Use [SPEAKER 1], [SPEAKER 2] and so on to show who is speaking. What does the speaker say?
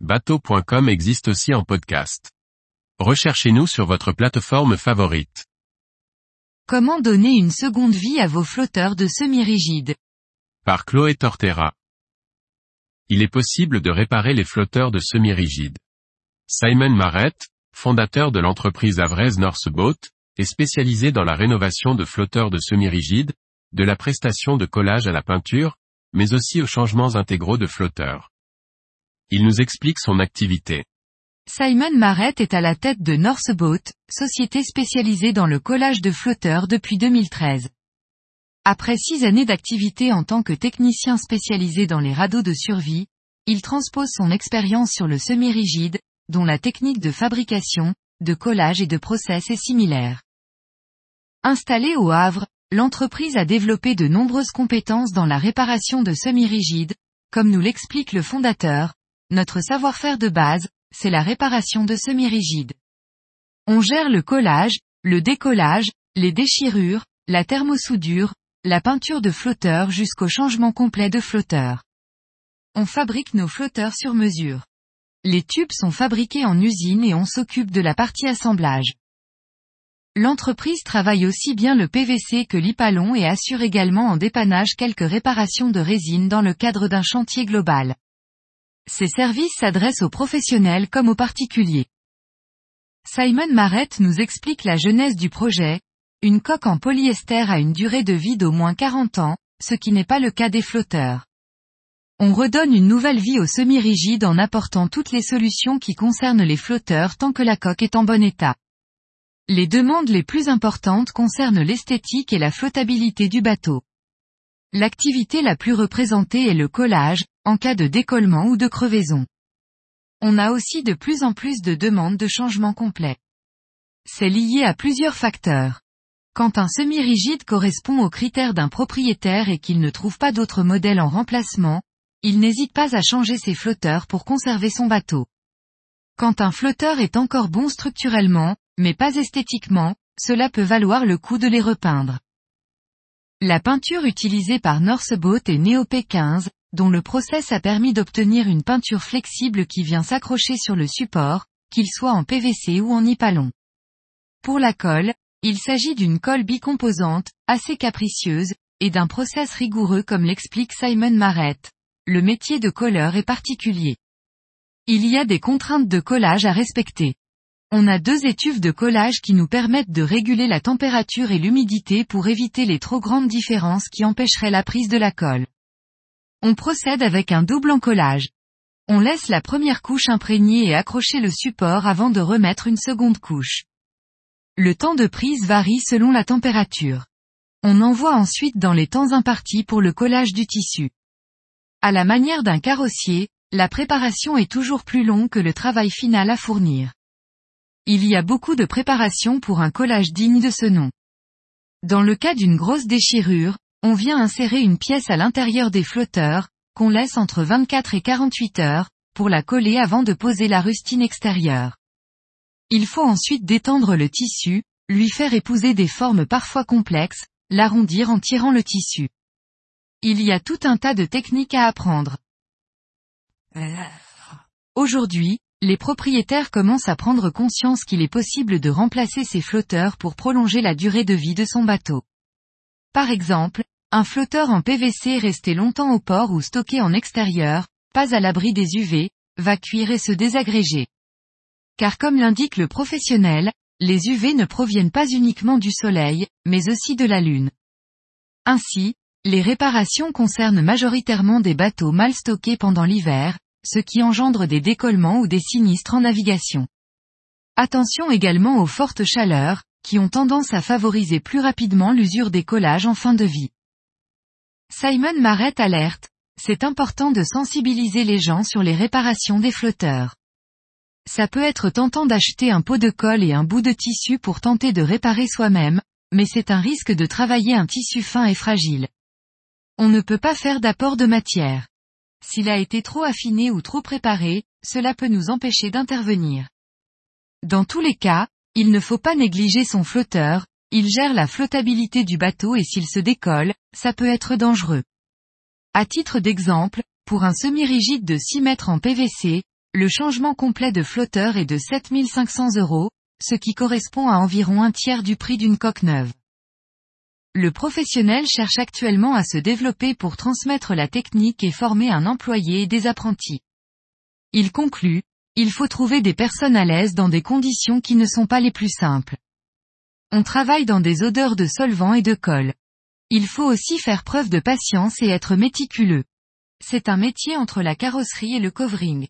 [SPEAKER 1] bateau.com existe aussi en podcast. Recherchez-nous sur votre plateforme favorite.
[SPEAKER 2] Comment donner une seconde vie à vos flotteurs de semi-rigides?
[SPEAKER 1] Par Chloé Tortera. Il est possible de réparer les flotteurs de semi-rigides. Simon Marrett, fondateur de l'entreprise avraise Northboat, est spécialisé dans la rénovation de flotteurs de semi-rigides, de la prestation de collage à la peinture, mais aussi aux changements intégraux de flotteurs. Il nous explique son activité.
[SPEAKER 2] Simon Marrett est à la tête de Northboat, société spécialisée dans le collage de flotteurs depuis 2013. Après six années d'activité en tant que technicien spécialisé dans les radeaux de survie, il transpose son expérience sur le semi-rigide, dont la technique de fabrication, de collage et de process est similaire. Installée au Havre, l'entreprise a développé de nombreuses compétences dans la réparation de semi-rigides, comme nous l'explique le fondateur, notre savoir-faire de base, c'est la réparation de semi-rigides. On gère le collage, le décollage, les déchirures, la thermosoudure, la peinture de flotteurs jusqu'au changement complet de flotteurs. On fabrique nos flotteurs sur mesure. Les tubes sont fabriqués en usine et on s'occupe de la partie assemblage. L'entreprise travaille aussi bien le PVC que l'Ipalon et assure également en dépannage quelques réparations de résine dans le cadre d'un chantier global. Ces services s'adressent aux professionnels comme aux particuliers. Simon Marrett nous explique la genèse du projet. Une coque en polyester a une durée de vie d'au moins 40 ans, ce qui n'est pas le cas des flotteurs. On redonne une nouvelle vie au semi-rigide en apportant toutes les solutions qui concernent les flotteurs tant que la coque est en bon état. Les demandes les plus importantes concernent l'esthétique et la flottabilité du bateau. L'activité la plus représentée est le collage, en cas de décollement ou de crevaison. On a aussi de plus en plus de demandes de changement complet. C'est lié à plusieurs facteurs. Quand un semi-rigide correspond aux critères d'un propriétaire et qu'il ne trouve pas d'autre modèle en remplacement, il n'hésite pas à changer ses flotteurs pour conserver son bateau. Quand un flotteur est encore bon structurellement, mais pas esthétiquement, cela peut valoir le coup de les repeindre. La peinture utilisée par Northboat est Neop 15, dont le process a permis d'obtenir une peinture flexible qui vient s'accrocher sur le support, qu'il soit en PVC ou en nipalon. Pour la colle, il s'agit d'une colle bicomposante, assez capricieuse, et d'un process rigoureux comme l'explique Simon Marrett. Le métier de colleur est particulier. Il y a des contraintes de collage à respecter. On a deux étuves de collage qui nous permettent de réguler la température et l'humidité pour éviter les trop grandes différences qui empêcheraient la prise de la colle. On procède avec un double encollage. On laisse la première couche imprégnée et accrocher le support avant de remettre une seconde couche. Le temps de prise varie selon la température. On envoie ensuite dans les temps impartis pour le collage du tissu. À la manière d'un carrossier, la préparation est toujours plus longue que le travail final à fournir. Il y a beaucoup de préparation pour un collage digne de ce nom. Dans le cas d'une grosse déchirure, on vient insérer une pièce à l'intérieur des flotteurs, qu'on laisse entre 24 et 48 heures, pour la coller avant de poser la rustine extérieure. Il faut ensuite détendre le tissu, lui faire épouser des formes parfois complexes, l'arrondir en tirant le tissu. Il y a tout un tas de techniques à apprendre. Aujourd'hui, les propriétaires commencent à prendre conscience qu'il est possible de remplacer ces flotteurs pour prolonger la durée de vie de son bateau. Par exemple, un flotteur en PVC resté longtemps au port ou stocké en extérieur, pas à l'abri des UV, va cuire et se désagréger. Car comme l'indique le professionnel, les UV ne proviennent pas uniquement du soleil, mais aussi de la lune. Ainsi, les réparations concernent majoritairement des bateaux mal stockés pendant l'hiver, ce qui engendre des décollements ou des sinistres en navigation. Attention également aux fortes chaleurs, qui ont tendance à favoriser plus rapidement l'usure des collages en fin de vie. Simon Marrett alerte, c'est important de sensibiliser les gens sur les réparations des flotteurs. Ça peut être tentant d'acheter un pot de colle et un bout de tissu pour tenter de réparer soi-même, mais c'est un risque de travailler un tissu fin et fragile. On ne peut pas faire d'apport de matière. S'il a été trop affiné ou trop préparé, cela peut nous empêcher d'intervenir. Dans tous les cas, il ne faut pas négliger son flotteur, il gère la flottabilité du bateau et s'il se décolle, ça peut être dangereux. À titre d'exemple, pour un semi-rigide de 6 mètres en PVC, Le changement complet de flotteur est de 7500 euros, ce qui correspond à environ un tiers du prix d'une coque neuve. Le professionnel cherche actuellement à se développer pour transmettre la technique et former un employé et des apprentis. Il conclut, il faut trouver des personnes à l'aise dans des conditions qui ne sont pas les plus simples. On travaille dans des odeurs de solvant et de colle. Il faut aussi faire preuve de patience et être méticuleux. C'est un métier entre la carrosserie et le covering.